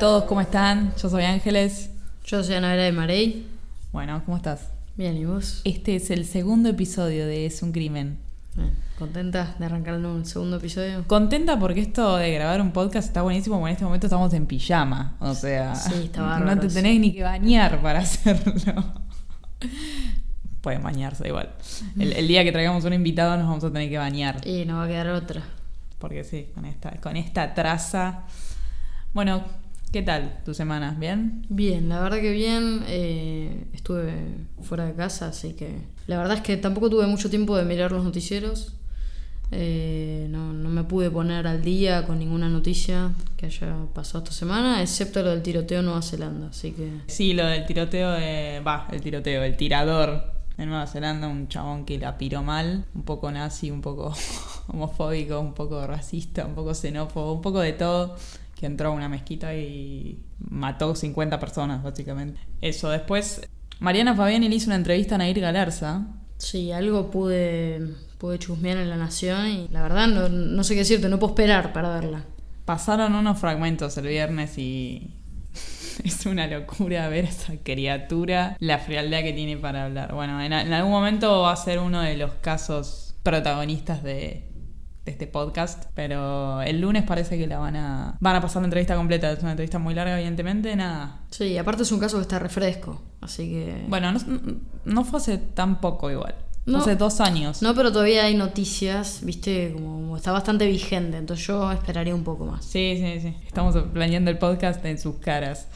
Todos, ¿cómo están? Yo soy Ángeles. Yo soy Ana Vera de Marey. Bueno, ¿cómo estás? Bien, ¿y vos? Este es el segundo episodio de Es un crimen. Bien. ¿Contenta de arrancar un segundo episodio? Contenta porque esto de grabar un podcast está buenísimo, porque en este momento estamos en pijama. O sea, Sí, está no bárbaro te eso. tenés ni que bañar para hacerlo. Pueden bañarse igual. El, el día que traigamos un invitado nos vamos a tener que bañar. Y no va a quedar otra. Porque sí, con esta, con esta traza. Bueno, ¿qué tal tu semana? ¿Bien? Bien, la verdad que bien. eh, estuve fuera de casa, así que... La verdad es que tampoco tuve mucho tiempo de mirar los noticieros. Eh, no, no me pude poner al día con ninguna noticia que haya pasado esta semana, excepto lo del tiroteo en Nueva Zelanda. Así que... Sí, lo del tiroteo de. Va, el tiroteo, el tirador de Nueva Zelanda, un chabón que la piró mal, un poco nazi, un poco homofóbico, un poco racista, un poco xenófobo, un poco de todo, que entró a una mezquita y mató 50 personas, básicamente. Eso, después. Mariana Fabiani le hizo una entrevista a Nair Galarza. Sí, algo pude, pude chusmear en La Nación y la verdad no, no sé qué decirte, no puedo esperar para verla. Pasaron unos fragmentos el viernes y es una locura ver esa criatura, la frialdad que tiene para hablar. Bueno, en, en algún momento va a ser uno de los casos protagonistas de, de este podcast, pero el lunes parece que la van a van a pasar la entrevista completa. Es una entrevista muy larga, evidentemente, nada. Sí, aparte es un caso que está refresco, así que... Bueno, no, no fue hace tan poco igual. No. hace dos años. No, pero todavía hay noticias, viste, como, está bastante vigente, entonces yo esperaría un poco más. Sí, sí, sí. Estamos planeando el podcast en sus caras.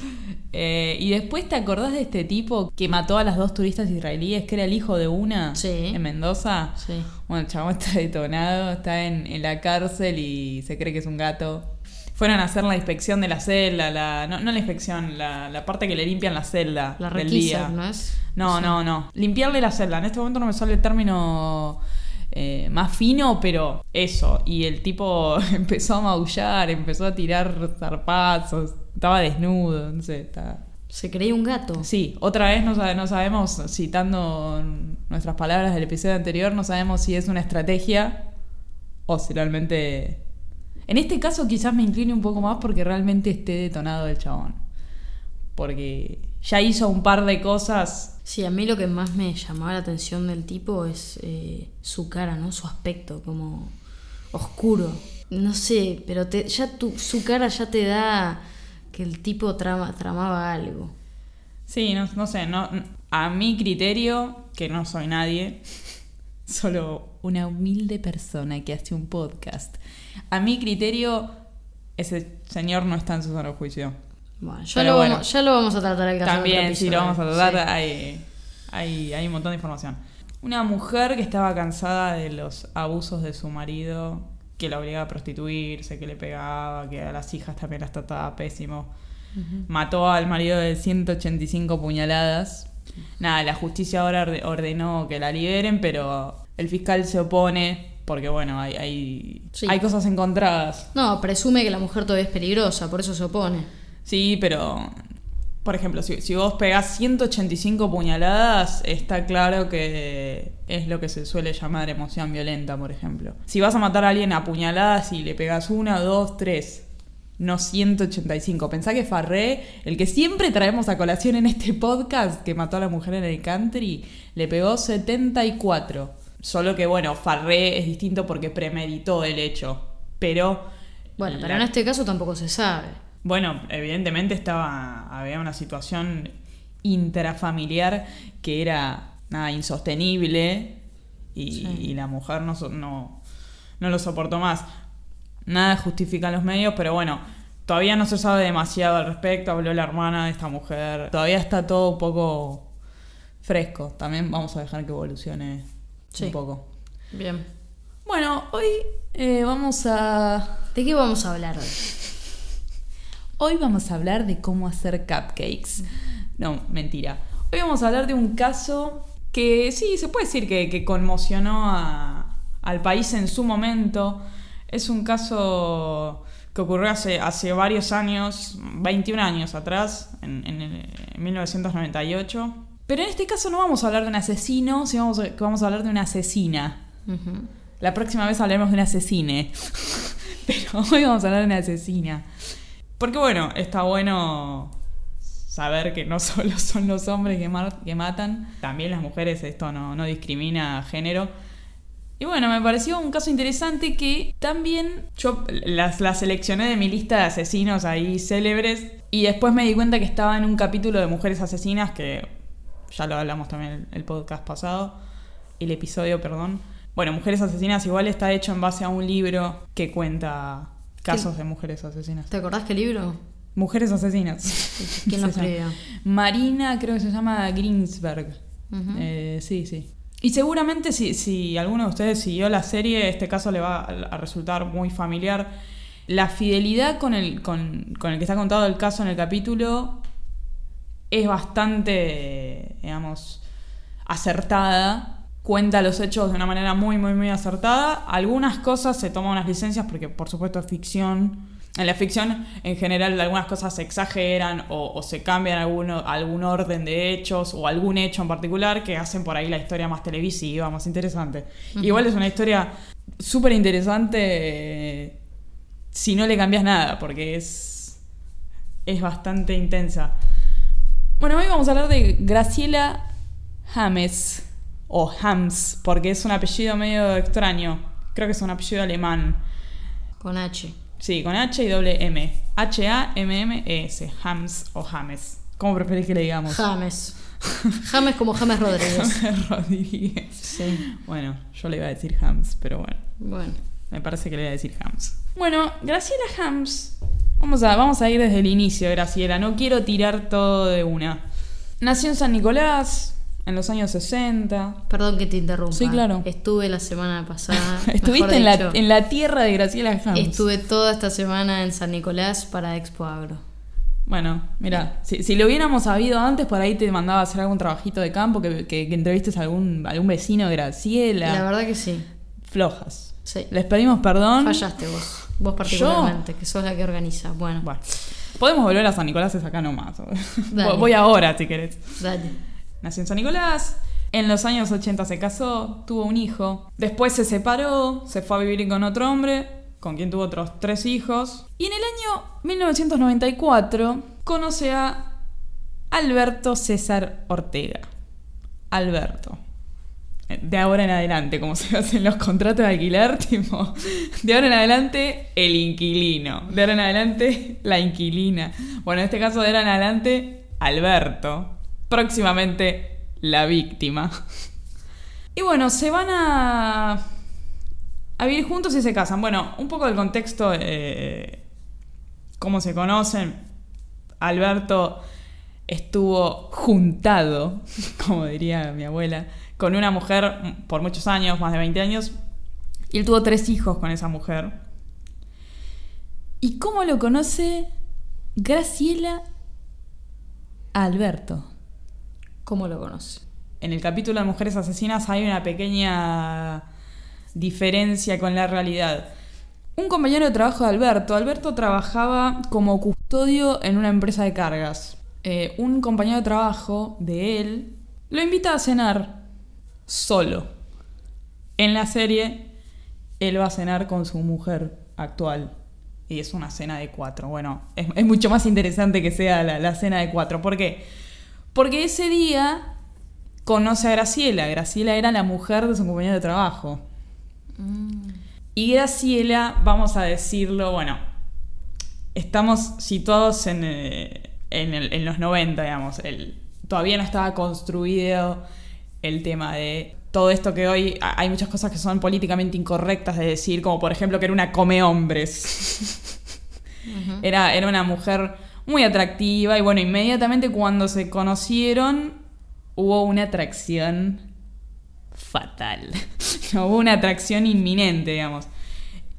Eh, y después, ¿te acordás de este tipo que mató a las dos turistas israelíes, que era el hijo de una Sí. en Mendoza? Sí. Bueno, el chabón está detonado, está en, en la cárcel y se cree que es un gato. Fueron a hacer la inspección de la celda, la, no, no la inspección, la, la parte que le limpian la celda La del día. ¿no es? No, no, no. Limpiarle la celda. En este momento no me sale el término eh, más fino, pero eso. Y el tipo empezó a maullar, empezó a tirar zarpazos. Estaba desnudo, no sé. Se creía un gato. Sí, otra vez no, sabe- no sabemos, citando nuestras palabras del episodio anterior, no sabemos si es una estrategia o si realmente... En este caso quizás me incline un poco más porque realmente esté detonado el chabón. Porque ya hizo un par de cosas Sí, a mí lo que más me llamaba la atención del tipo es eh, su cara, ¿no? Su aspecto, como oscuro. No sé, pero te- ya tu, su cara ya te da que el tipo trama, tramaba algo. Sí, no, no sé, no, a mi criterio, que no soy nadie, solo una humilde persona que hace un podcast, a mi criterio, ese señor no está en su sano juicio. Bueno, ya, Pero lo, bueno. vamos, ya lo vamos a tratar el caso También, sí, lo vamos a tratar, Sí. hay, hay, hay un montón de información. Una mujer que estaba cansada de los abusos de su marido, que la obligaba a prostituirse, que le pegaba, que a las hijas también las trataba pésimo. Mató al marido de 185 puñaladas. Nada, la justicia ahora orde- ordenó que la liberen, pero el fiscal se opone porque, bueno, hay, hay, Sí. hay cosas encontradas. No, presume que la mujer todavía es peligrosa, por eso se opone. Sí, pero, por ejemplo, si, si vos pegás 185 puñaladas, está claro que es lo que se suele llamar emoción violenta, por ejemplo. Si vas a matar a alguien a puñaladas y le pegas una, dos, tres, no 185. Pensá que Farré, el que siempre traemos a colación en este podcast, que mató a la mujer en el country, le pegó 74. Solo que, bueno, Farré es distinto porque premeditó el hecho. Pero... Bueno, pero la- en este caso tampoco se sabe. bueno, evidentemente estaba había una situación intrafamiliar que era nada insostenible y, Sí. y la mujer no, no, no lo soportó más. Nada justifica los medios, pero bueno, todavía no se sabe demasiado al respecto. Habló la hermana de esta mujer. Todavía está todo un poco fresco. También vamos a dejar que evolucione Sí. un poco. Bien. Bueno, hoy eh, vamos a ¿De qué vamos a hablar hoy? Hoy vamos a hablar de cómo hacer cupcakes. No, mentira. Hoy vamos a hablar de un caso que sí, se puede decir que, que conmocionó a- al país en su momento. Es un caso que ocurrió hace, hace varios años, 21 años atrás, en, en 1998. Pero en este caso no vamos a hablar de un asesino, sino vamos a, que vamos a hablar de una asesina. La próxima vez hablaremos de un asesine. Pero hoy vamos a hablar de una asesina. Porque bueno, está bueno saber que no solo son los hombres que matan, también las mujeres, esto no, no discrimina género. Y bueno, me pareció un caso interesante que también yo las, las seleccioné de mi lista de asesinos ahí célebres y después me di cuenta que estaba en un capítulo de mujeres asesinas que ya lo hablamos también el, el podcast pasado, el episodio, perdón. Bueno, Mujeres Asesinas igual está hecho en base a un libro que cuenta casos Sí. de mujeres asesinas. ¿Te acordás qué libro? Mujeres Asesinas. ¿Quién lo escribió? Marina, creo que se llama Greensberg. Eh, sí, sí. Y seguramente si, si alguno de ustedes siguió la serie, este caso le va a, a resultar muy familiar. La fidelidad con el, con, con el que está contado el caso en el capítulo es bastante, digamos, acertada. Cuenta los hechos de una manera muy, muy, muy acertada. Algunas cosas se toman unas licencias porque, por supuesto, es ficción. En la ficción, en general, algunas cosas se exageran o, o se cambian alguno, algún orden de hechos o algún hecho en particular que hacen por ahí la historia más televisiva, más interesante. Igual es una historia súper interesante eh, si no le cambias nada, porque es, es bastante intensa. Bueno, hoy vamos a hablar de Graciela James, o Hams, porque es un apellido medio extraño. Creo que es un apellido alemán. Con H. Sí, con H y doble M. H-A-M-M-E-S. Hams o James. ¿Cómo preferís que le digamos? James. James como James Rodríguez. Rodríguez. Sí. Bueno, yo le iba a decir Hams, pero bueno. Bueno. Me parece que le voy a decir Hams. Bueno, Graciela Hams. Vamos a, vamos a ir desde el inicio, Graciela. No quiero tirar todo de una. Nació en San Nicolás en los años 60. Perdón que te interrumpa. Sí, claro. Estuve la semana pasada. Estuviste en la, en la tierra de Graciela Hams. Estuve toda esta semana en San Nicolás para Expo Agro. Bueno, mira, si, si lo hubiéramos sabido antes, por ahí te mandaba a hacer algún trabajito de campo, que, que, que entrevistes a algún, algún vecino de Graciela. La verdad que sí. Flojas. Sí. Les pedimos perdón. Fallaste vos. Vos particularmente, que sos la que organiza. Bueno, Bueno, podemos volver a San Nicolás, es acá nomás. Dale. Voy ahora, si querés. dale. Nació en San Nicolás. En los años 80 se casó, tuvo un hijo. Después se separó, se fue a vivir con otro hombre, con quien tuvo otros tres hijos. Y en el año 1994 conoce a Alberto César Ortega. Alberto. De ahora en adelante, como se hacen los contratos de alquiler, tipo, de ahora en adelante el inquilino, de ahora en adelante la inquilina. Bueno, en este caso de ahora en adelante Alberto, próximamente la víctima. Y bueno, se van a, a vivir juntos y se casan. Bueno, un poco del contexto, eh, cómo se conocen. Alberto estuvo juntado, como diría mi abuela, con una mujer por muchos años, más de 20 años, y él tuvo tres hijos con esa mujer. ¿Y cómo lo conoce Graciela a Alberto? ¿Cómo lo conoce? En el capítulo de Mujeres Asesinas hay una pequeña diferencia con la realidad. Un compañero de trabajo de Alberto, Alberto trabajaba como custodio en una empresa de cargas. Eh, un compañero de trabajo de él lo invita a cenar solo. En la serie, él va a cenar con su mujer actual. Y es una cena de cuatro. Bueno, es, es mucho más interesante que sea la, la cena de cuatro. ¿Por qué? Porque ese día conoce a Graciela. Graciela era la mujer de su compañero de trabajo. Y Graciela, vamos a decirlo, bueno, estamos situados en, eh, en, el- en los 90, digamos. El, todavía no estaba construido el tema de todo esto que hoy hay muchas cosas que son políticamente incorrectas de decir, como por ejemplo que era una come hombres. era, era una mujer muy atractiva y bueno, inmediatamente cuando se conocieron hubo una atracción fatal. Hubo una atracción inminente, digamos.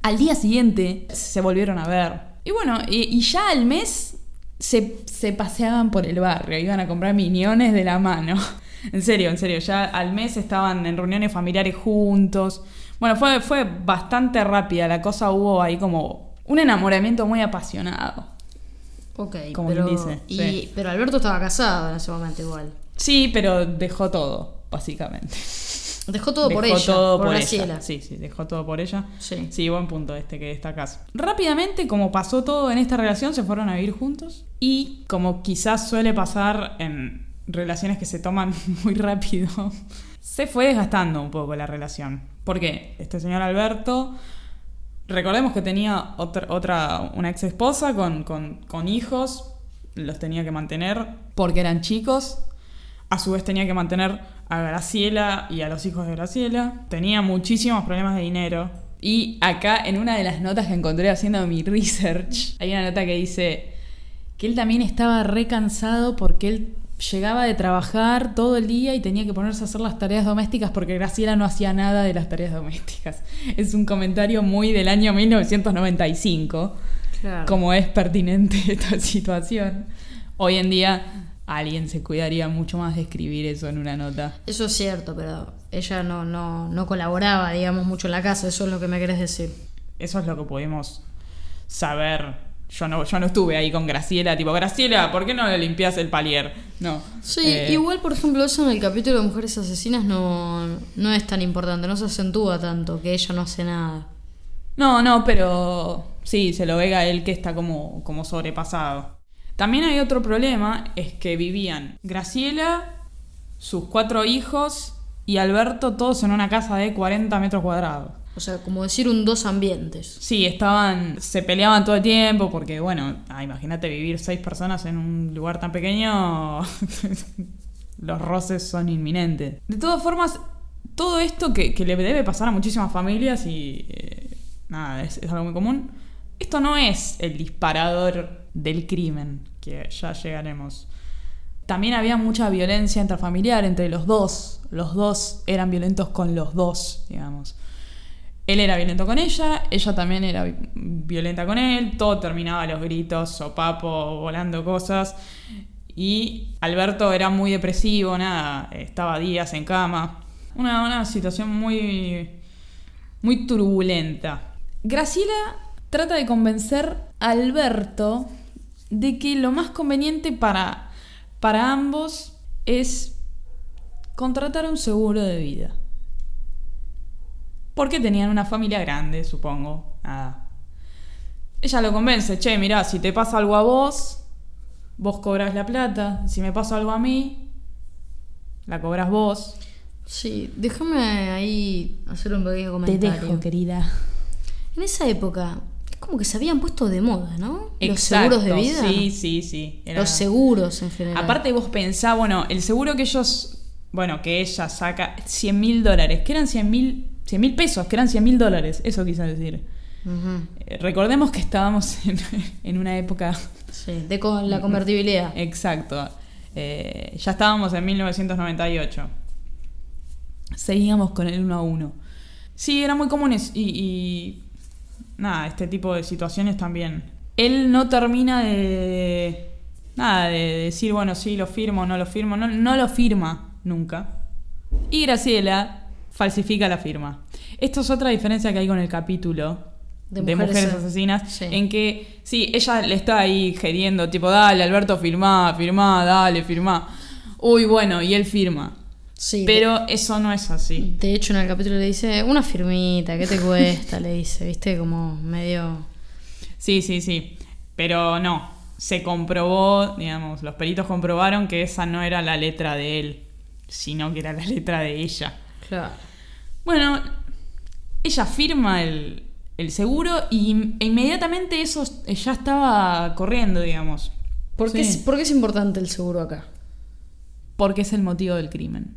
Al día siguiente se volvieron a ver. Y bueno, y, y ya al mes se, se paseaban por el barrio, iban a comprar miñones de la mano. En serio, en serio, ya al mes estaban en reuniones familiares juntos. Bueno, fue, fue bastante rápida la cosa, hubo ahí como un enamoramiento muy apasionado. Ok, Como pero, dice, y- sí. pero Alberto estaba casado en ese momento igual. Sí, pero dejó todo, básicamente. Dejó todo por Dejó ella, todo por, ella. Sí, sí, dejó todo por ella. Sí. Sí, buen punto este que destacás. Rápidamente, como pasó todo en esta relación, se fueron a vivir juntos. Y como quizás suele pasar en relaciones que se toman muy rápido, se fue desgastando un poco la relación. ¿Por qué? Este señor Alberto, recordemos que tenía otra, otra una ex esposa con, con, con hijos, los tenía que mantener porque eran chicos. A su vez tenía que mantener a Graciela y a los hijos de Graciela. Tenía muchísimos problemas de dinero. Y acá en una de las notas que encontré haciendo mi research, hay una nota que dice que él también estaba re cansado porque él llegaba de trabajar todo el día y tenía que ponerse a hacer las tareas domésticas porque Graciela no hacía nada de las tareas domésticas. Es un comentario muy del año 1995 Claro. como es pertinente esta situación. Hoy en día alguien se cuidaría mucho más de escribir eso en una nota. Eso es cierto, pero ella no, no, no colaboraba, digamos, mucho en la casa, eso es lo que me querés decir. Eso es lo que pudimos saber. Yo no, yo no estuve ahí con Graciela, tipo, Graciela, ¿por qué no le limpias el palier? No. Sí, Eh, igual, por ejemplo, eso en el capítulo de Mujeres Asesinas no, no es tan importante, no se acentúa tanto, que ella no hace nada. No, no, pero sí, se lo ve a él que está como, como sobrepasado. También hay otro problema, es que vivían Graciela, sus cuatro hijos y Alberto todos en una casa de 40 metros cuadrados. O sea, como decir un dos ambientes. Sí, estaban, se peleaban todo el tiempo porque, bueno, ah, imagínate vivir seis personas en un lugar tan pequeño, los roces son inminentes. De todas formas, todo esto que, le debe pasar a muchísimas familias y eh, nada, es algo muy común, esto no es el disparador del crimen, que ya llegaremos. También había mucha violencia intrafamiliar entre los dos. Los dos eran violentos con los dos, digamos. Él era violento con ella, ella también era vi- violenta con él, todo terminaba los gritos, sopapo, volando cosas. Y Alberto era muy depresivo, nada, estaba días en cama. Una, una situación muy, muy turbulenta. Graciela trata de convencer a Alberto de que lo más conveniente para, para ambos es contratar un seguro de vida. Porque tenían una familia grande, supongo. Nada. Ella lo convence, che, mirá, si te pasa algo a vos, vos cobras la plata. Si me pasa algo a mí, la cobras vos. Sí, déjame ahí hacer un pequeño comentario. querida. En esa época, es como que se habían puesto de moda, ¿no? Los Exacto, seguros de vida. Sí, sí, sí. Era- Los seguros en general. Aparte vos pensá, bueno, el seguro que ellos, bueno, que ella saca 100 mil dólares, que eran 100 mil 100 mil pesos, que eran 100 mil dólares, eso quise decir. Eh, recordemos que estábamos en, en una época Sí, de con la convertibilidad. Exacto. Eh, ya estábamos en 1998. Seguíamos con el 1 a 1. Sí, eran muy comunes y, y nada, este tipo de situaciones también. Él no termina de nada, de decir, bueno, sí, lo firmo, no lo firmo, no, no lo firma nunca. Y Graciela falsifica la firma. Esto es otra diferencia que hay con el capítulo De de, Mujeres Asesinas, sí. en que, sí, ella le está ahí geriendo, tipo, dale, Alberto, firmá, firmá, dale, firmá. Uy, bueno, y él firma. Sí. Pero eso no es así. De hecho, en el capítulo le dice, una firmita, ¿qué te cuesta? le dice, viste, como medio... Sí, sí, sí. Pero no, se comprobó, digamos, los peritos comprobaron que esa no era la letra de él, sino que era la letra de ella. Claro. Bueno, ella firma el, el seguro y e inmediatamente eso ya estaba corriendo, digamos. ¿Por, qué, Sí. es, por qué es importante el seguro acá? Porque es el motivo del crimen.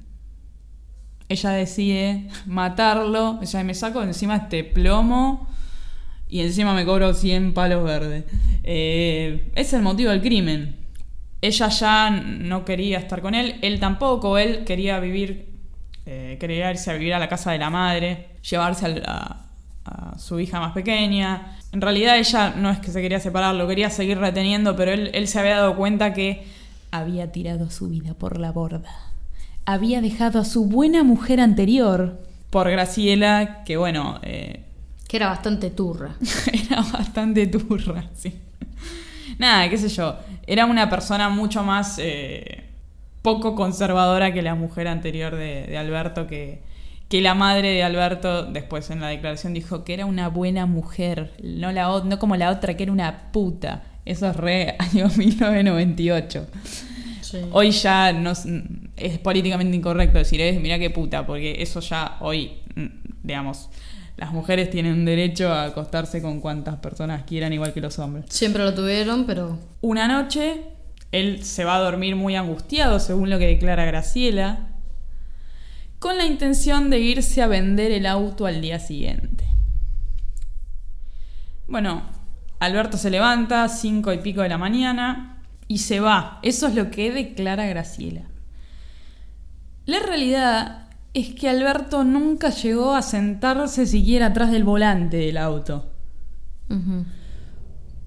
Ella decide matarlo, ella me saco encima este plomo y encima me cobro 100 palos verdes. Eh, es el motivo del crimen. Ella ya no quería estar con él, él tampoco, él quería vivir, eh, quería irse a vivir a la casa de la madre, llevarse a su hija más pequeña. En realidad ella no es que se quería separar, lo quería seguir reteniendo, pero él, él se había dado cuenta que había tirado su vida por la borda. Había dejado a su buena mujer anterior por Graciela, que bueno, eh, Que era bastante turra. era bastante turra, sí. Nada, qué sé yo. Era una persona mucho más eh, poco conservadora que la mujer anterior de, de Alberto, que, que la madre de Alberto después en la declaración dijo que era una buena mujer, no, la, no como la otra que era una puta. Eso es re año 1998. Sí. Hoy ya no es, políticamente incorrecto decir, es, mira qué puta, porque eso ya hoy, mm, digamos, las mujeres tienen derecho a acostarse con cuantas personas quieran, igual que los hombres. Siempre lo tuvieron, pero Una noche, él se va a dormir muy angustiado, según lo que declara Graciela, con la intención de irse a vender el auto al día siguiente. Bueno, Alberto se levanta, cinco y pico de la mañana, y se va. Eso es lo que declara Graciela. La realidad es que Alberto nunca llegó a sentarse siquiera atrás del volante del auto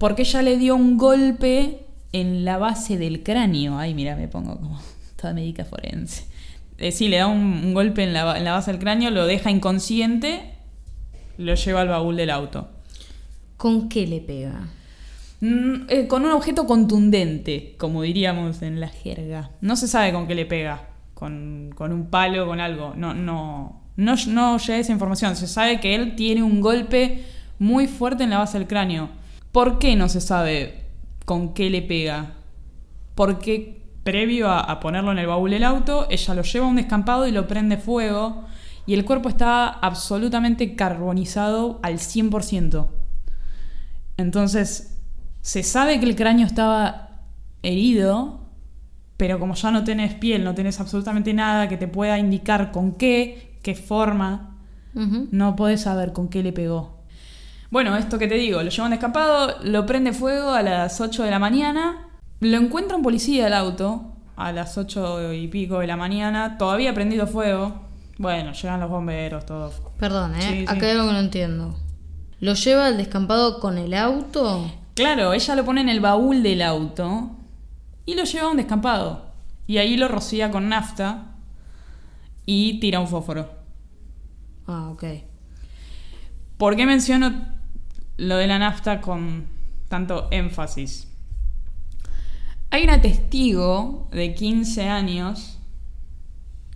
porque ella le dio un golpe en la base del cráneo. Ay, mira, me pongo como toda médica forense. Eh, sí, le da un, un golpe en la, en la base del cráneo, lo deja inconsciente, lo lleva al baúl del auto. ¿con qué le pega? Mm, eh, con un objeto contundente, como diríamos en la jerga. No se sabe con qué le pega. Con, con un palo, con algo. No, no, no, no llega esa información. Se sabe que él tiene un golpe muy fuerte en la base del cráneo. ¿Por qué no se sabe con qué le pega? Porque previo a, a ponerlo en el baúl del auto, ella lo lleva a un descampado y lo prende fuego. Y el cuerpo está absolutamente carbonizado al 100%. Entonces, se sabe que el cráneo estaba herido, pero como ya no tenés piel, no tenés absolutamente nada que te pueda indicar con qué, qué forma, no podés saber con qué le pegó. Bueno, esto que te digo, lo llevan descampado, lo prende fuego a las 8 de la mañana, lo encuentra un policía el auto a las 8 y pico de la mañana, todavía prendido fuego. Bueno, llegan los bomberos, todo. Perdón, ¿eh? Sí, sí. Acá hay algo que no entiendo. ¿Lo lleva al descampado con el auto? Claro, ella lo pone en el baúl del auto y lo lleva a un descampado. Y ahí lo rocía con nafta y tira un fósforo. Ah, ok. ¿Por qué menciono lo de la nafta con tanto énfasis? Hay una testigo de 15 años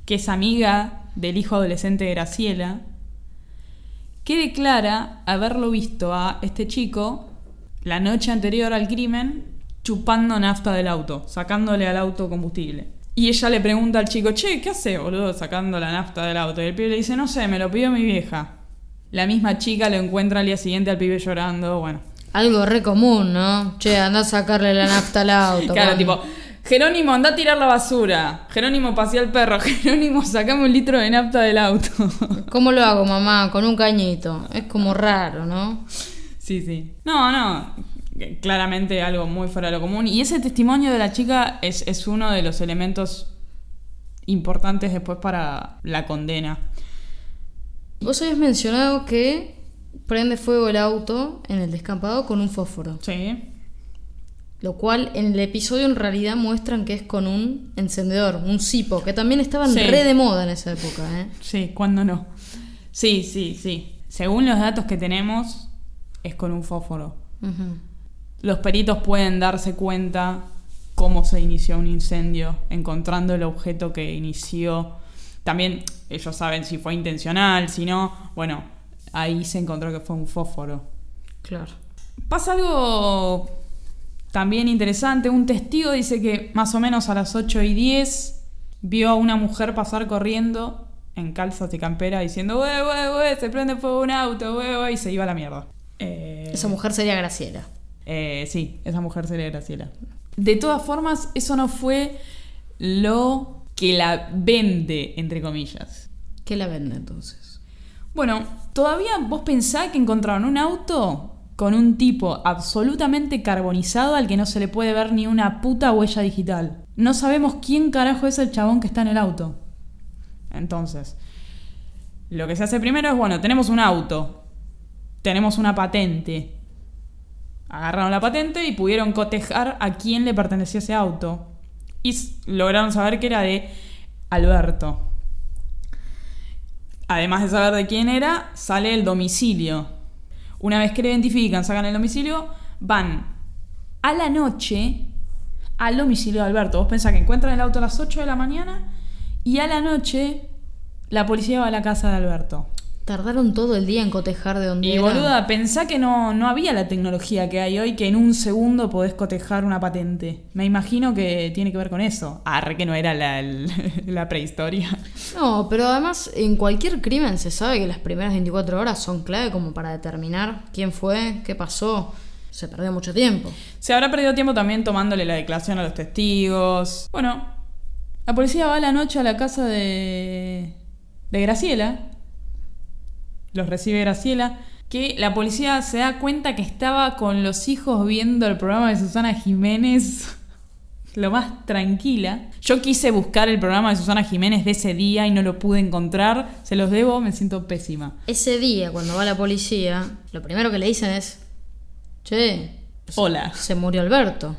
que es amiga del hijo adolescente de Graciela, que declara haberlo visto a este chico la noche anterior al crimen chupando nafta del auto, sacándole al auto combustible. Y ella le pregunta al chico, che, ¿qué hace, boludo, sacando la nafta del auto? Y el pibe le dice, no sé, me lo pidió mi vieja. La misma chica lo encuentra al día siguiente al pibe llorando, bueno. Algo re común, ¿no? Che, anda a sacarle la nafta al auto. Claro, tipo, Jerónimo, anda a tirar la basura. Jerónimo, pasea al perro. Jerónimo, sacame un litro de nafta del auto. ¿Cómo lo hago, mamá? Con un cañito. Es como raro, ¿no? Sí, sí. No, no. Claramente algo muy fuera de lo común. Y ese testimonio de la chica es, es uno de los elementos importantes después para la condena. Vos habías mencionado que prende fuego el auto en el descampado con un fósforo. Sí. Lo cual en el episodio en realidad muestran que es con un encendedor, un cipo, que también estaban Sí. re de moda en esa época, ¿eh? Sí, ¿cuándo no? Sí, sí, sí. Según los datos que tenemos, es con un fósforo. Los peritos pueden darse cuenta cómo se inició un incendio, encontrando el objeto que inició. También ellos saben si fue intencional, si no. Bueno, ahí se encontró que fue un fósforo. Claro. Pasa algo también interesante. Un testigo dice que más o menos a las 8 y 10 vio a una mujer pasar corriendo en calzas y campera diciendo, wey, wey, wey, se prende fuego un auto, wey, wey, y se iba a la mierda. Eh, Esa mujer sería Graciela. eh, sí, esa mujer sería Graciela. De todas formas, eso no fue lo que la vende, entre comillas. ¿Qué la vende entonces? Bueno, todavía vos pensás que encontraron un auto con un tipo absolutamente carbonizado al que no se le puede ver ni una puta huella digital. No sabemos quién carajo es el chabón que está en el auto. Entonces, lo que se hace primero es, bueno, tenemos un auto. tenemos una patente. Agarraron la patente y pudieron cotejar a quién le pertenecía ese auto. Y lograron saber que era de Alberto. Además de saber de quién era, sale el domicilio. Una vez que le identifican, sacan el domicilio, van a la noche al domicilio de Alberto. Vos pensás que encuentran el auto a las 8 de la mañana y a la noche la policía va a la casa de Alberto. Tardaron todo el día en cotejar de dónde Y era. boluda, pensá que no, no había la tecnología que hay hoy que en un segundo podés cotejar una patente. Me imagino que tiene que ver con eso. Arre, que no era la, el- la prehistoria. No, pero además en cualquier crimen se sabe que las primeras 24 horas son clave como para determinar quién fue, qué pasó. Se perdió mucho tiempo. Se habrá perdido tiempo también tomándole la declaración a los testigos. Bueno, la policía va a la noche a la casa de, de Graciela. Los recibe Graciela. Que la policía se da cuenta que estaba con los hijos viendo el programa de Susana Jiménez. Lo más tranquila. Yo quise buscar el programa de Susana Jiménez de ese día y no lo pude encontrar. Se los debo, me siento pésima. Ese día, cuando va la policía, lo primero que le dicen es: Che, Hola. se murió Alberto.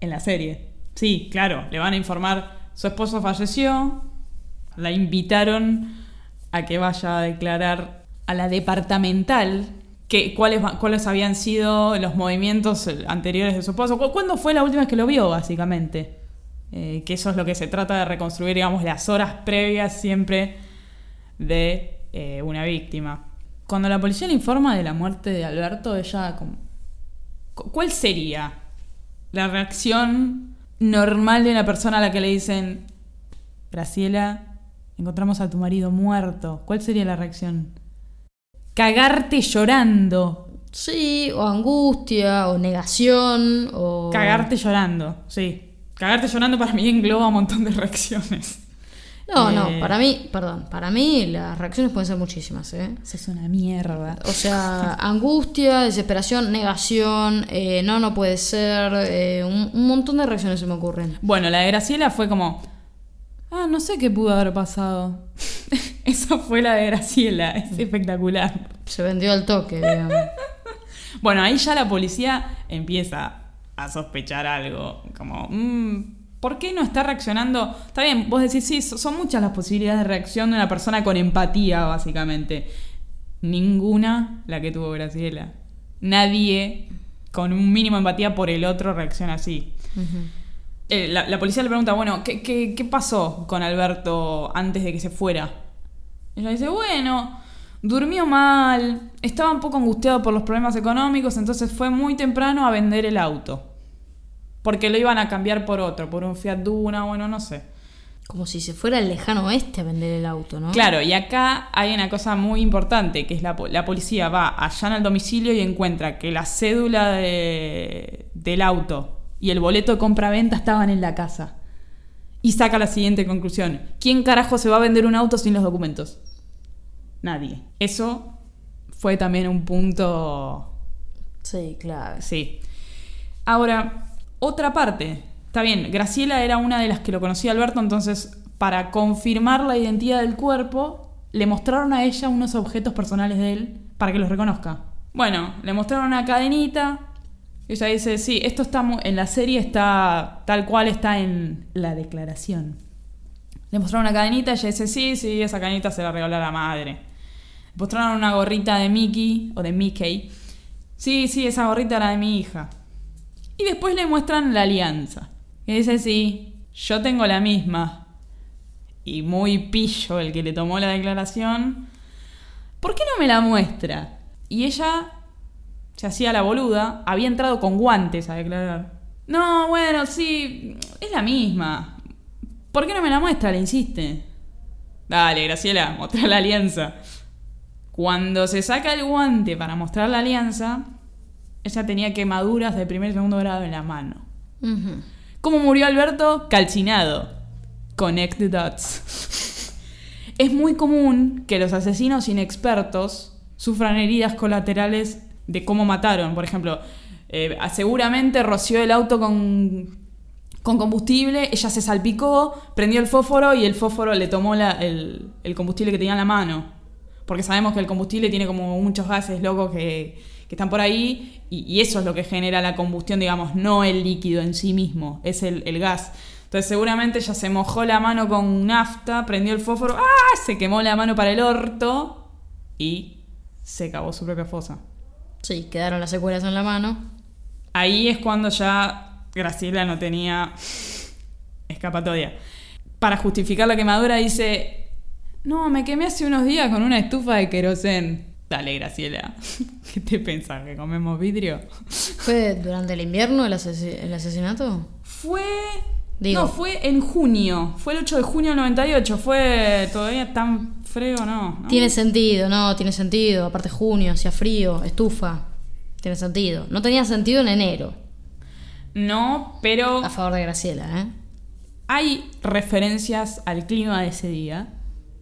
En la serie. Sí, claro, le van a informar, su esposo falleció, la invitaron a que vaya a declarar a la departamental que, cuáles, cuáles habían sido los movimientos eh, anteriores de su esposo. ¿Cu- ¿Cuándo fue la última vez que lo vio, básicamente? Eh, que eso es lo que se trata de reconstruir, digamos, las horas previas siempre de eh, una víctima. Cuando la policía le informa de la muerte de Alberto, ella ¿Cuál sería la reacción normal de una persona a la que le dicen, Graciela, encontramos a tu marido muerto? ¿Cuál sería la reacción? Cagarte llorando. Sí, o angustia, o negación, o. Cagarte llorando, sí. Cagarte llorando para mí engloba un montón de reacciones. No, Eh, no, para mí, perdón, para mí las reacciones pueden ser muchísimas, ¿eh? Eso es una mierda. O sea, angustia, desesperación, negación, eh, no, no puede ser, eh, un, un montón de reacciones se me ocurren. Bueno, la de Graciela fue como, ah, no sé qué pudo haber pasado. Eso fue la de Graciela, es espectacular. Se vendió al toque, digamos. Bueno, ahí ya la policía empieza a sospechar algo, como, mm, ¿por qué no está reaccionando? Está bien, vos decís, sí, so- son muchas las posibilidades de reacción de una persona con empatía, básicamente. Ninguna la que tuvo Graciela. Nadie con un mínimo de empatía por el otro reacciona así. Eh, la, la policía le pregunta, bueno, ¿qué, qué, qué pasó con Alberto antes de que se fuera? Ella dice, bueno, durmió mal, estaba un poco angustiado por los problemas económicos, entonces fue muy temprano a vender el auto. Porque lo iban a cambiar por otro, por un Fiat Duna, bueno, no sé. Como si se fuera al lejano oeste a vender el auto, ¿no? Claro, y acá hay una cosa muy importante, que es la, la policía va, allana al domicilio y encuentra que la cédula de- del auto y el boleto de compra-venta estaban en la casa. Y saca la siguiente conclusión. ¿Quién carajo se va a vender un auto sin los documentos? Nadie. Eso fue también un punto... Sí, claro. Sí. Ahora, otra parte. Está bien, Graciela era una de las que lo conocía Alberto, entonces para confirmar la identidad del cuerpo, le mostraron a ella unos objetos personales de él para que los reconozca. Bueno, le mostraron una cadenita. Ella dice, sí, esto está en la serie está tal cual está en la declaración. Le mostraron una cadenita, ella dice, sí, sí, esa cadenita se la regaló a la madre. Le mostraron una gorrita de Mickey o de Mickey. Sí, sí, esa gorrita era de mi hija. Y después le muestran la alianza. Y dice, sí, yo tengo la misma. Y muy pillo el que le tomó la declaración. ¿Por qué no me la muestra? Y ella se hacía la boluda. Había entrado con guantes a declarar. No, bueno, sí, es la misma. ¿Por qué no me la muestra? Le insiste. Dale, Graciela, muestra la alianza. Cuando se saca el guante para mostrar la alianza, ella tenía quemaduras de primer y segundo grado en la mano. ¿Cómo murió Alberto? Calcinado. Connect the dots. Es muy común que los asesinos inexpertos sufran heridas colaterales de cómo mataron. Por ejemplo, eh, seguramente roció el auto con, con combustible, ella se salpicó, prendió el fósforo y el fósforo le tomó la- el, combustible que tenía en la mano. porque sabemos que el combustible tiene como muchos gases locos que, que están por ahí y, y eso es lo que genera la combustión, digamos, no el líquido en sí mismo, es el, el gas. Entonces seguramente ella se mojó la mano con nafta, prendió el fósforo, ¡ah! se quemó la mano para el orto y se cavó su propia fosa. Sí, quedaron las secuelas en la mano. Ahí es cuando ya Graciela no tenía escapatoria. Para justificar la quemadura dice, no, me quemé hace unos días con una estufa de querosén. Dale, Graciela, ¿qué te pensás? ¿Que comemos vidrio? ¿Fue durante el invierno el, asesi- el asesinato? Fue... Digo- no, fue en junio. Fue el 8 de junio del 98. Fue todavía tan ¿no? Tiene sentido, no, tiene sentido. Aparte junio, hacía frío, estufa. Tiene sentido. No tenía sentido en enero. No, pero A favor de Graciela, ¿eh? hay referencias al clima de ese día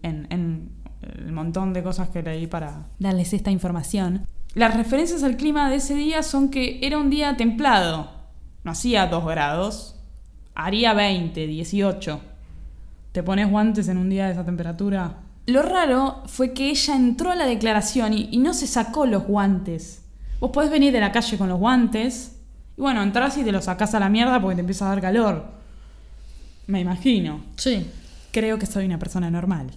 en, en el montón de cosas que leí para darles esta información. Las referencias al clima de ese día son que era un día templado. No hacía 2 grados. Haría 20, 18. ¿Te pones guantes en un día de esa temperatura? Lo raro fue que ella entró a la declaración y, y no se sacó los guantes. Vos podés venir de la calle con los guantes y bueno, entras y te los sacás a la mierda porque te empieza a dar calor. Me imagino. Sí. Creo que soy una persona normal.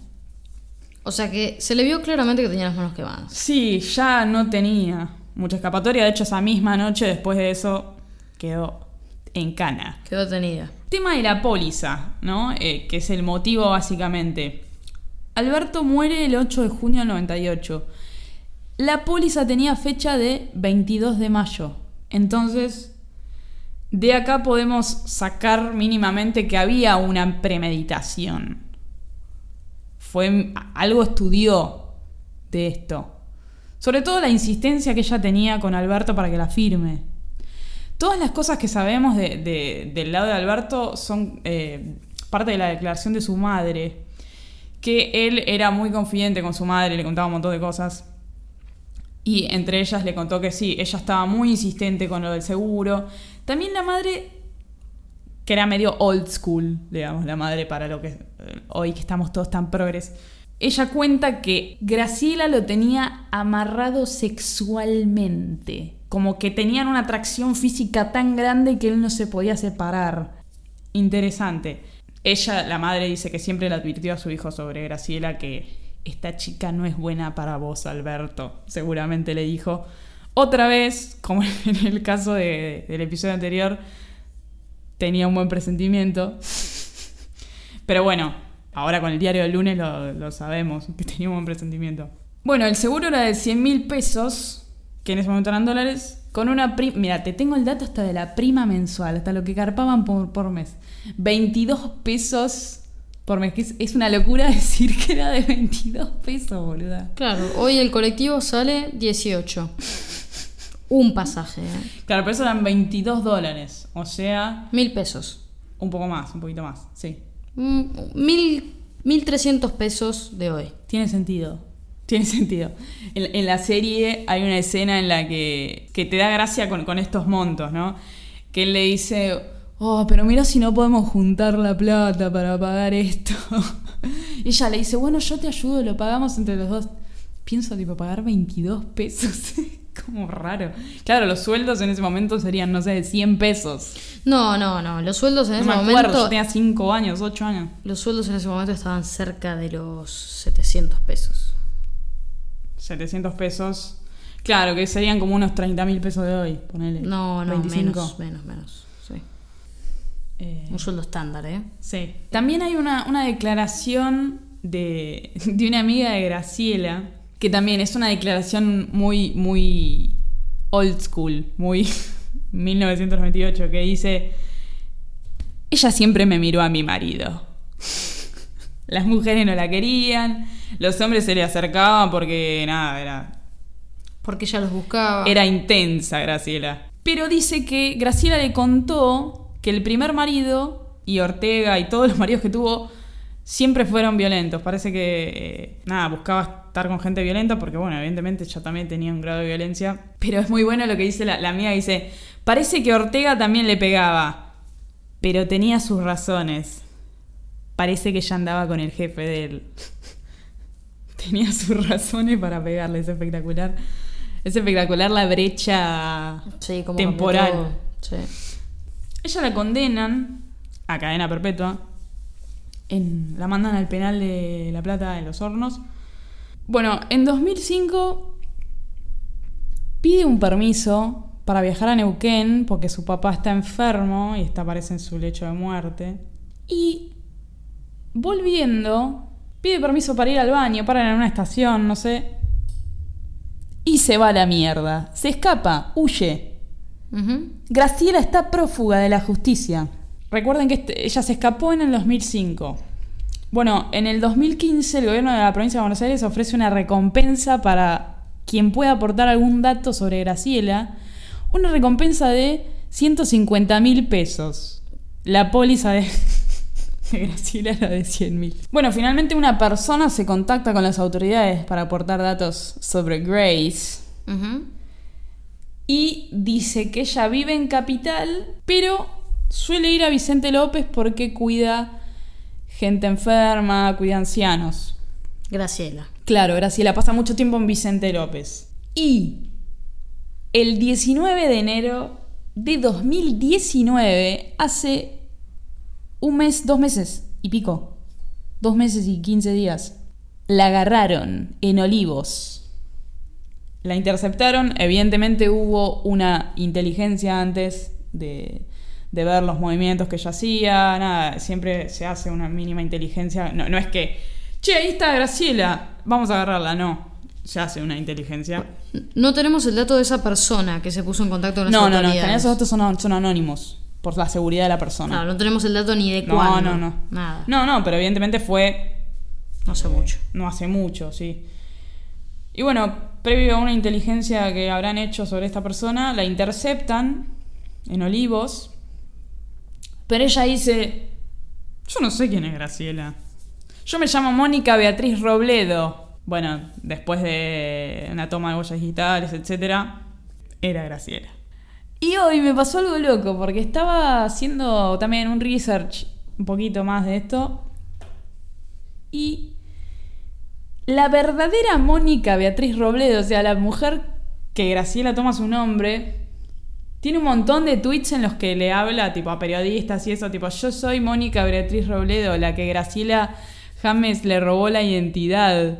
O sea que se le vio claramente que tenía las manos quemadas. Sí, ya no tenía mucha escapatoria. De hecho, esa misma noche, después de eso, quedó en cana. Quedó tenida. Tema de la póliza, ¿no? Eh, que es el motivo básicamente. Alberto muere el 8 de junio del 98. La póliza tenía fecha de 22 de mayo. Entonces, de acá podemos sacar mínimamente que había una premeditación. Fue algo estudió de esto. Sobre todo la insistencia que ella tenía con Alberto para que la firme. Todas las cosas que sabemos de- de- del lado de Alberto son eh, parte de la declaración de su madre, que él era muy confidente con su madre, le contaba un montón de cosas. Y entre ellas le contó que sí, ella estaba muy insistente con lo del seguro. También la madre, que era medio old school, digamos, la madre para lo que eh, hoy que estamos todos tan progres. Ella cuenta que Graciela lo tenía amarrado sexualmente, como que tenían una atracción física tan grande que él no se podía separar. Interesante. Ella, la madre, dice que siempre le advirtió a su hijo sobre Graciela que esta chica no es buena para vos, Alberto. Seguramente le dijo. Otra vez, como en el caso de- del episodio anterior, tenía un buen presentimiento. Pero bueno, ahora con el diario del lunes lo, lo sabemos, que tenía un buen presentimiento. Bueno, el seguro era de 100 mil pesos, que en ese momento eran dólares, con una prima... Mira, te tengo el dato hasta de la prima mensual, hasta lo que carpaban por, por mes. 22 pesos por mes, que es, es una locura decir que era de 22 pesos, boluda. Claro, hoy el colectivo sale 18. Un pasaje, ¿eh? Claro, pero eso eran 22 dólares, o sea, Mil pesos. un poco más, un poquito más, sí. Mm, Mil, mil trescientos pesos de hoy. Tiene sentido. Tiene sentido. En, en la serie hay una escena en la que, que te da gracia con, con estos montos, ¿no? Que él le dice, oh, pero mira si no podemos juntar la plata para pagar esto. Y ella le dice, bueno, yo te ayudo, lo pagamos entre los dos. Pienso, tipo, pagar 22 pesos. Como raro. Claro, los sueldos en ese momento serían, no sé, 100 pesos. No, no, no. Los sueldos en No ese me acuerdo, momento. yo tenía 5 años, 8 años. Los sueldos en ese momento estaban cerca de los 700 pesos. 700 pesos. Claro, que serían como unos 30 mil pesos de hoy, ponele. No, no, 25. menos, menos, menos. Sí. Eh, Un sueldo estándar, ¿eh? sí. También hay una, una declaración de, de una amiga de Graciela, que también es una declaración muy, muy old school, muy 1998, que dice, ella siempre me miró a mi marido. Las mujeres no la querían, los hombres se le acercaban porque nada, era Porque ella los buscaba. Era intensa, Graciela. Pero dice que Graciela le contó que el primer marido y Ortega y todos los maridos que tuvo siempre fueron violentos. Parece que, eh, nada, buscaba estar con gente violenta porque, bueno, evidentemente ella también tenía un grado de violencia. Pero es muy bueno lo que dice la, la amiga. Dice, parece que Ortega también le pegaba, pero tenía sus razones. Parece que ya andaba con el jefe de él. tenía sus razones para pegarle, es espectacular. Es espectacular la brecha Sí, como temporal. Sí. Ella la condenan a cadena perpetua. En, la mandan al penal de La Plata en los hornos. Bueno, en 2005 pide un permiso para viajar a Neuquén porque su papá está enfermo y está parece en su lecho de muerte. Y volviendo, pide permiso para ir al baño, para en una estación, no sé. Y se va a la mierda. Se escapa, huye. Graciela está prófuga de la justicia. Recuerden que este- ella se escapó en el 2005. Bueno, en el 2015 el gobierno de la provincia de Buenos Aires ofrece una recompensa para quien pueda aportar algún dato sobre Graciela. Una recompensa de 150 mil pesos. La póliza de Graciela era de 100 mil. Bueno, finalmente una persona se contacta con las autoridades para aportar datos sobre Grace y dice que ella vive en Capital, pero suele ir a Vicente López porque cuida gente enferma, cuida ancianos. Graciela. Claro, Graciela pasa mucho tiempo en Vicente López. Y el 19 de enero de 2019, hace un mes, dos meses y pico, dos meses y 15 días, la agarraron en Olivos. La interceptaron, evidentemente hubo una inteligencia antes de, de ver los movimientos que ella hacía, nada, siempre se hace una mínima inteligencia, no, no es que, che, ahí está Graciela, vamos a agarrarla, no, se hace una inteligencia. No tenemos el dato de esa persona que se puso en contacto con las No, no, no, autoridades. general esos datos son, son anónimos, por la seguridad de la persona. No, no tenemos el dato ni de No, cuándo. no, no. Nada. No, no, pero evidentemente fue No sé mucho. no hace mucho, sí. Y bueno, previo a una inteligencia que habrán hecho sobre esta persona, la interceptan en Olivos. Pero ella dice, yo no sé quién es Graciela. Yo me llamo Mónica Beatriz Robledo. Bueno, después de una toma de huellas digitales, etc., era Graciela. Y hoy me pasó algo loco, porque estaba haciendo también un research un poquito más de esto. Y la verdadera Mónica Beatriz Robledo, o sea, la mujer que Graciela toma su nombre, tiene un montón de tweets en los que le habla tipo a periodistas y eso, tipo, yo soy Mónica Beatriz Robledo, la que Graciela James le robó la identidad.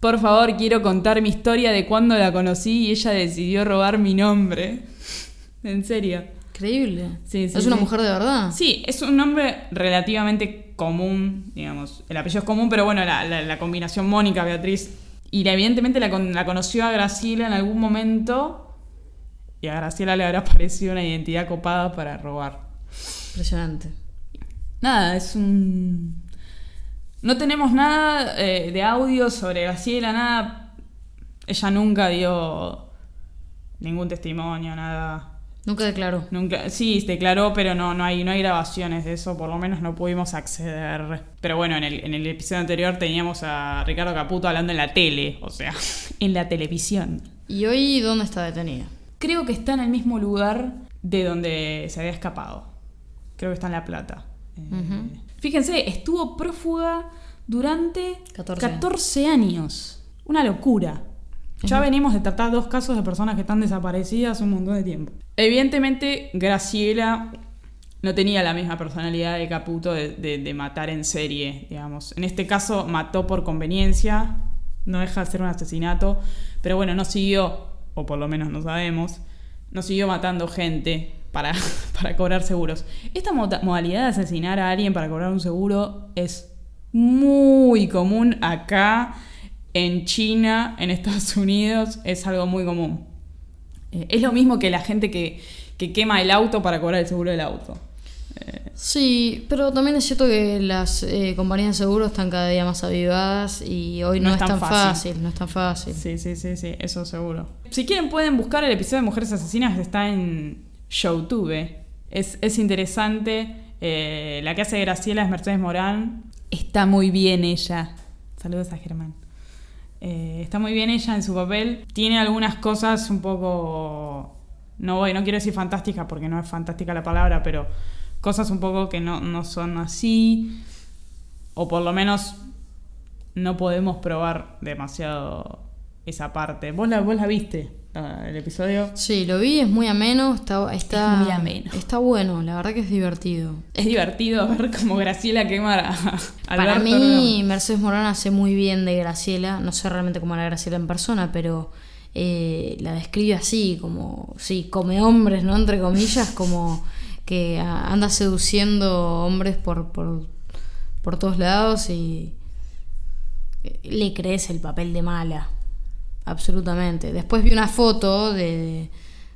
Por favor, quiero contar mi historia de cuando la conocí y ella decidió robar mi nombre. En serio. Increíble. Sí, sí, ¿Es una sí. mujer de verdad? Sí, es un nombre relativamente común, digamos. El apellido es común, pero bueno, la, la- la combinación Mónica, Beatriz. Y la- evidentemente la, con- la conoció a Graciela en algún momento. Y a Graciela le habrá parecido una identidad copada para robar. Impresionante. Nada, es un. No tenemos nada eh, de audio sobre Graciela, nada. Ella nunca dio ningún testimonio, nada. Nunca declaró. Nunca, sí, declaró, pero no, no, hay, no hay grabaciones de eso, por lo menos no pudimos acceder. Pero bueno, en el, en el episodio anterior teníamos a Ricardo Caputo hablando en la tele, o sea, en la televisión. ¿Y hoy dónde está detenida? Creo que está en el mismo lugar de donde se había escapado. Creo que está en La Plata. Eh. Fíjense, estuvo prófuga durante 14 años. 14 años. Una locura. Ya venimos de tratar dos casos de personas que están desaparecidas un montón de tiempo. Evidentemente, Graciela no tenía la misma personalidad de Caputo de, matar en serie, digamos. En este caso, mató por conveniencia, no deja de ser un asesinato, pero bueno, no siguió, o por lo menos no sabemos, no siguió matando gente para, para cobrar seguros. Esta moda- modalidad de asesinar a alguien para cobrar un seguro es muy común acá, en China, en Estados Unidos, es algo muy común. Eh, es lo mismo que la gente que, que quema el auto para cobrar el seguro del auto. Sí, pero también es cierto que las eh, compañías de seguro están cada día más avivadas y hoy no, es tan fácil. no es tan fácil. Sí, sí, sí, sí, eso seguro. Si quieren pueden buscar el episodio de Mujeres Asesinas, está en Showtube. Es, es interesante. Eh, la que hace Graciela es Mercedes Morán. Está muy bien ella. Saludos a Germán. Eh, está muy bien ella en su papel. Tiene algunas cosas un poco... No voy, no quiero decir fantástica porque no es fantástica la palabra, pero cosas un poco que no, no son así. O por lo menos no podemos probar demasiado esa parte. ¿Vos la, vos la viste, el episodio? Sí, lo vi, es muy ameno, está, está, Es muy ameno. está bueno, la verdad que es divertido. Es divertido ver cómo Graciela quema a Para Alberto mí, Mercedes Morán hace muy bien de Graciela, no sé realmente cómo era Graciela en persona, pero eh, la describe así, como, sí, come hombres, ¿no? Entre comillas, como que anda seduciendo hombres por, por, por todos lados y eh, le crees el papel de mala, absolutamente. Después vi una foto de,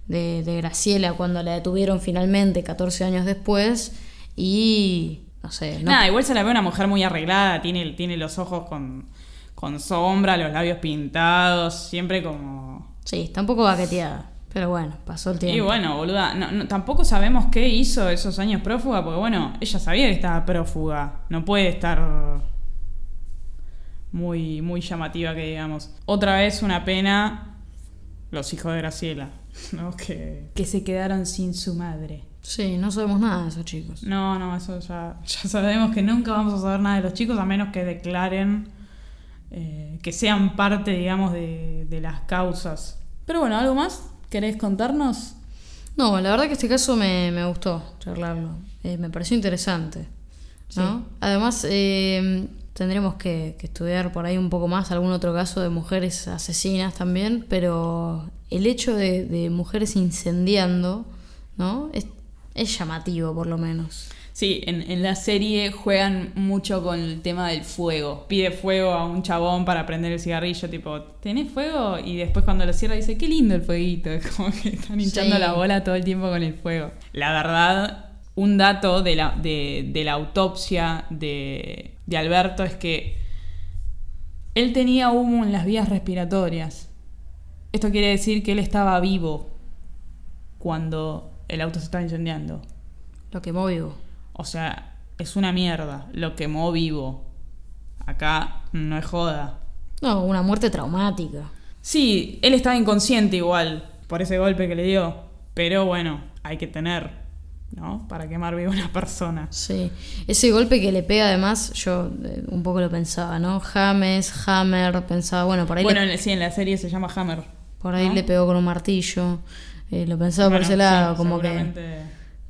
de, de Graciela cuando la detuvieron finalmente, 14 años después, y no sé, no Nada, igual se la ve una mujer muy arreglada, tiene, tiene los ojos con, con sombra, los labios pintados, siempre como... Sí, está un poco baqueteada. Pero bueno, pasó el tiempo. Y bueno, boluda, no- no- tampoco sabemos qué hizo esos años prófuga, porque bueno, ella sabía que estaba prófuga, no puede estar muy, muy llamativa que digamos. Otra vez una pena los hijos de Graciela, ¿no? Que, que se quedaron sin su madre. Sí, no sabemos nada de esos chicos. No, no, eso ya, ya sabemos que nunca vamos a saber nada de los chicos a menos que declaren eh, que sean parte, digamos, de, de las causas. Pero bueno, ¿algo más? ¿Querés contarnos? No, la verdad que este caso me, me gustó charlarlo. Eh, me pareció interesante. ¿no? Sí. Además, eh, tendremos que, que estudiar por ahí un poco más algún otro caso de mujeres asesinas también, pero el hecho de, de mujeres incendiando, ¿no? Es, es llamativo por lo menos. Sí, en, en la serie juegan mucho con el tema del fuego. Pide fuego a un chabón para prender el cigarrillo, tipo, ¿tenés fuego? Y después cuando lo cierra dice, qué lindo el fueguito. Es como que están hinchando Sí. la bola todo el tiempo con el fuego. La verdad, un dato de la, de, de la autopsia de, de Alberto es que él tenía humo en las vías respiratorias. Esto quiere decir que él estaba vivo cuando el auto se estaba incendiando. Lo quemó vivo. O sea, es una mierda. Lo quemó vivo. Acá no es joda. No, una muerte traumática. Sí, él estaba inconsciente igual por ese golpe que le dio. Pero bueno, hay que tener, ¿no? Para quemar vivo a una persona. Sí, ese golpe que le pega además, yo eh, un poco lo pensaba, ¿no? James, Hammer, pensaba, bueno, por ahí, Bueno, le, sí, en la serie se llama Hammer. por ahí ¿no? le pegó con un martillo, eh, lo pensaba por ese lado, sí, como que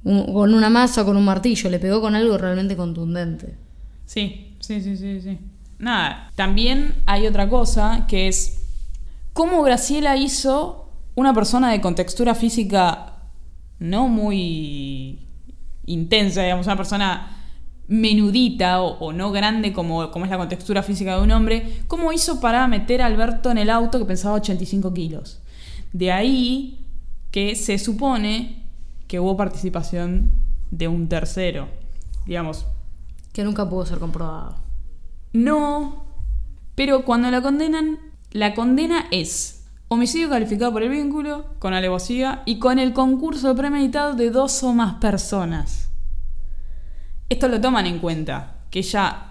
un- con una masa o con un martillo, le pegó con algo realmente contundente. Sí, sí, sí, sí, sí. Nada, también hay otra cosa que es cómo Graciela hizo una persona de contextura física no muy intensa, digamos, una persona menudita o, o no grande como, como es la contextura física de un hombre, cómo hizo para meter a Alberto en el auto que pesaba 85 kilos. De ahí que se supone que hubo participación de un tercero. Digamos, Que nunca pudo ser comprobado. no, pero cuando la condenan, la condena es homicidio calificado por el vínculo, con alevosía y con el concurso premeditado de dos o más personas. Esto lo toman en cuenta, que ella...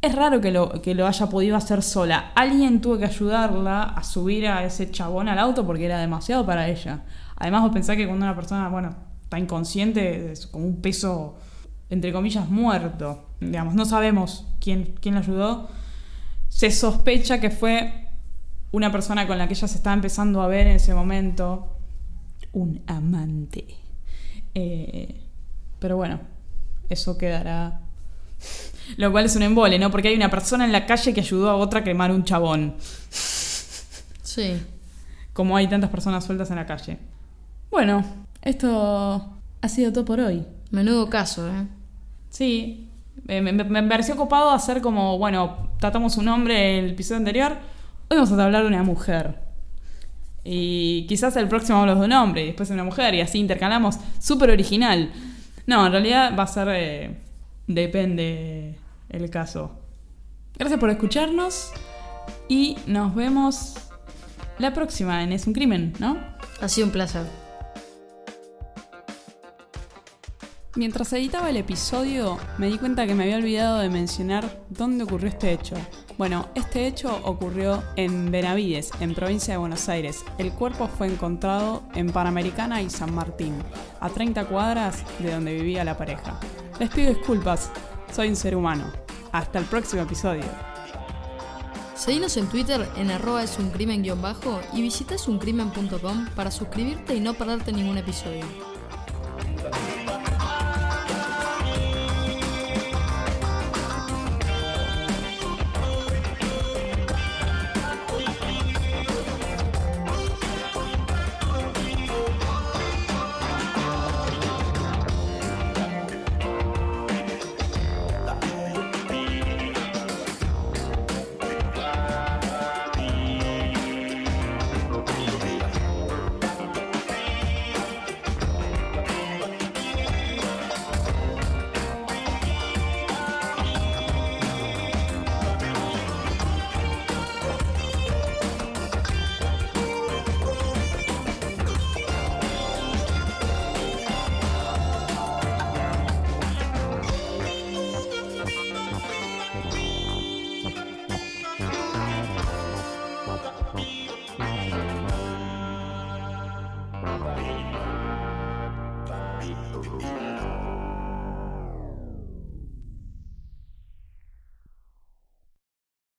Es raro que lo, que lo haya podido hacer sola. Alguien tuvo que ayudarla a subir a ese chabón al auto porque era demasiado para ella. Además, vos pensás que cuando una persona, bueno, está inconsciente, es un peso, entre comillas, muerto. Digamos, no sabemos quién, quién la ayudó. Se sospecha que fue una persona con la que ella se estaba empezando a ver en ese momento. Un amante. Eh, pero bueno, eso quedará. Lo cual es un embole, ¿no? Porque hay una persona en la calle que ayudó a otra a quemar un chabón. Sí. Como hay tantas personas sueltas en la calle. Bueno, esto ha sido todo por hoy. Menudo caso, ¿eh? Sí, me, me- me pareció copado hacer como, bueno, tratamos un hombre en el episodio anterior, hoy vamos a hablar de una mujer. Y quizás el próximo hablamos de un hombre y después de una mujer y así intercalamos. Súper original. No, en realidad va a ser... eh, depende el caso. Gracias por escucharnos y nos vemos la próxima en Es un Crimen, ¿no? Ha sido un placer. Mientras editaba el episodio, me di cuenta que me había olvidado de mencionar dónde ocurrió este hecho. Bueno, este hecho ocurrió en Benavides, en provincia de Buenos Aires. El cuerpo fue encontrado en Panamericana y San Martín, a 30 cuadras de donde vivía la pareja. Les pido disculpas, soy un ser humano. Hasta el próximo episodio. Seguinos en Twitter en arroba es un crimen bajo y visita suncrimen.com para suscribirte y no perderte ningún episodio.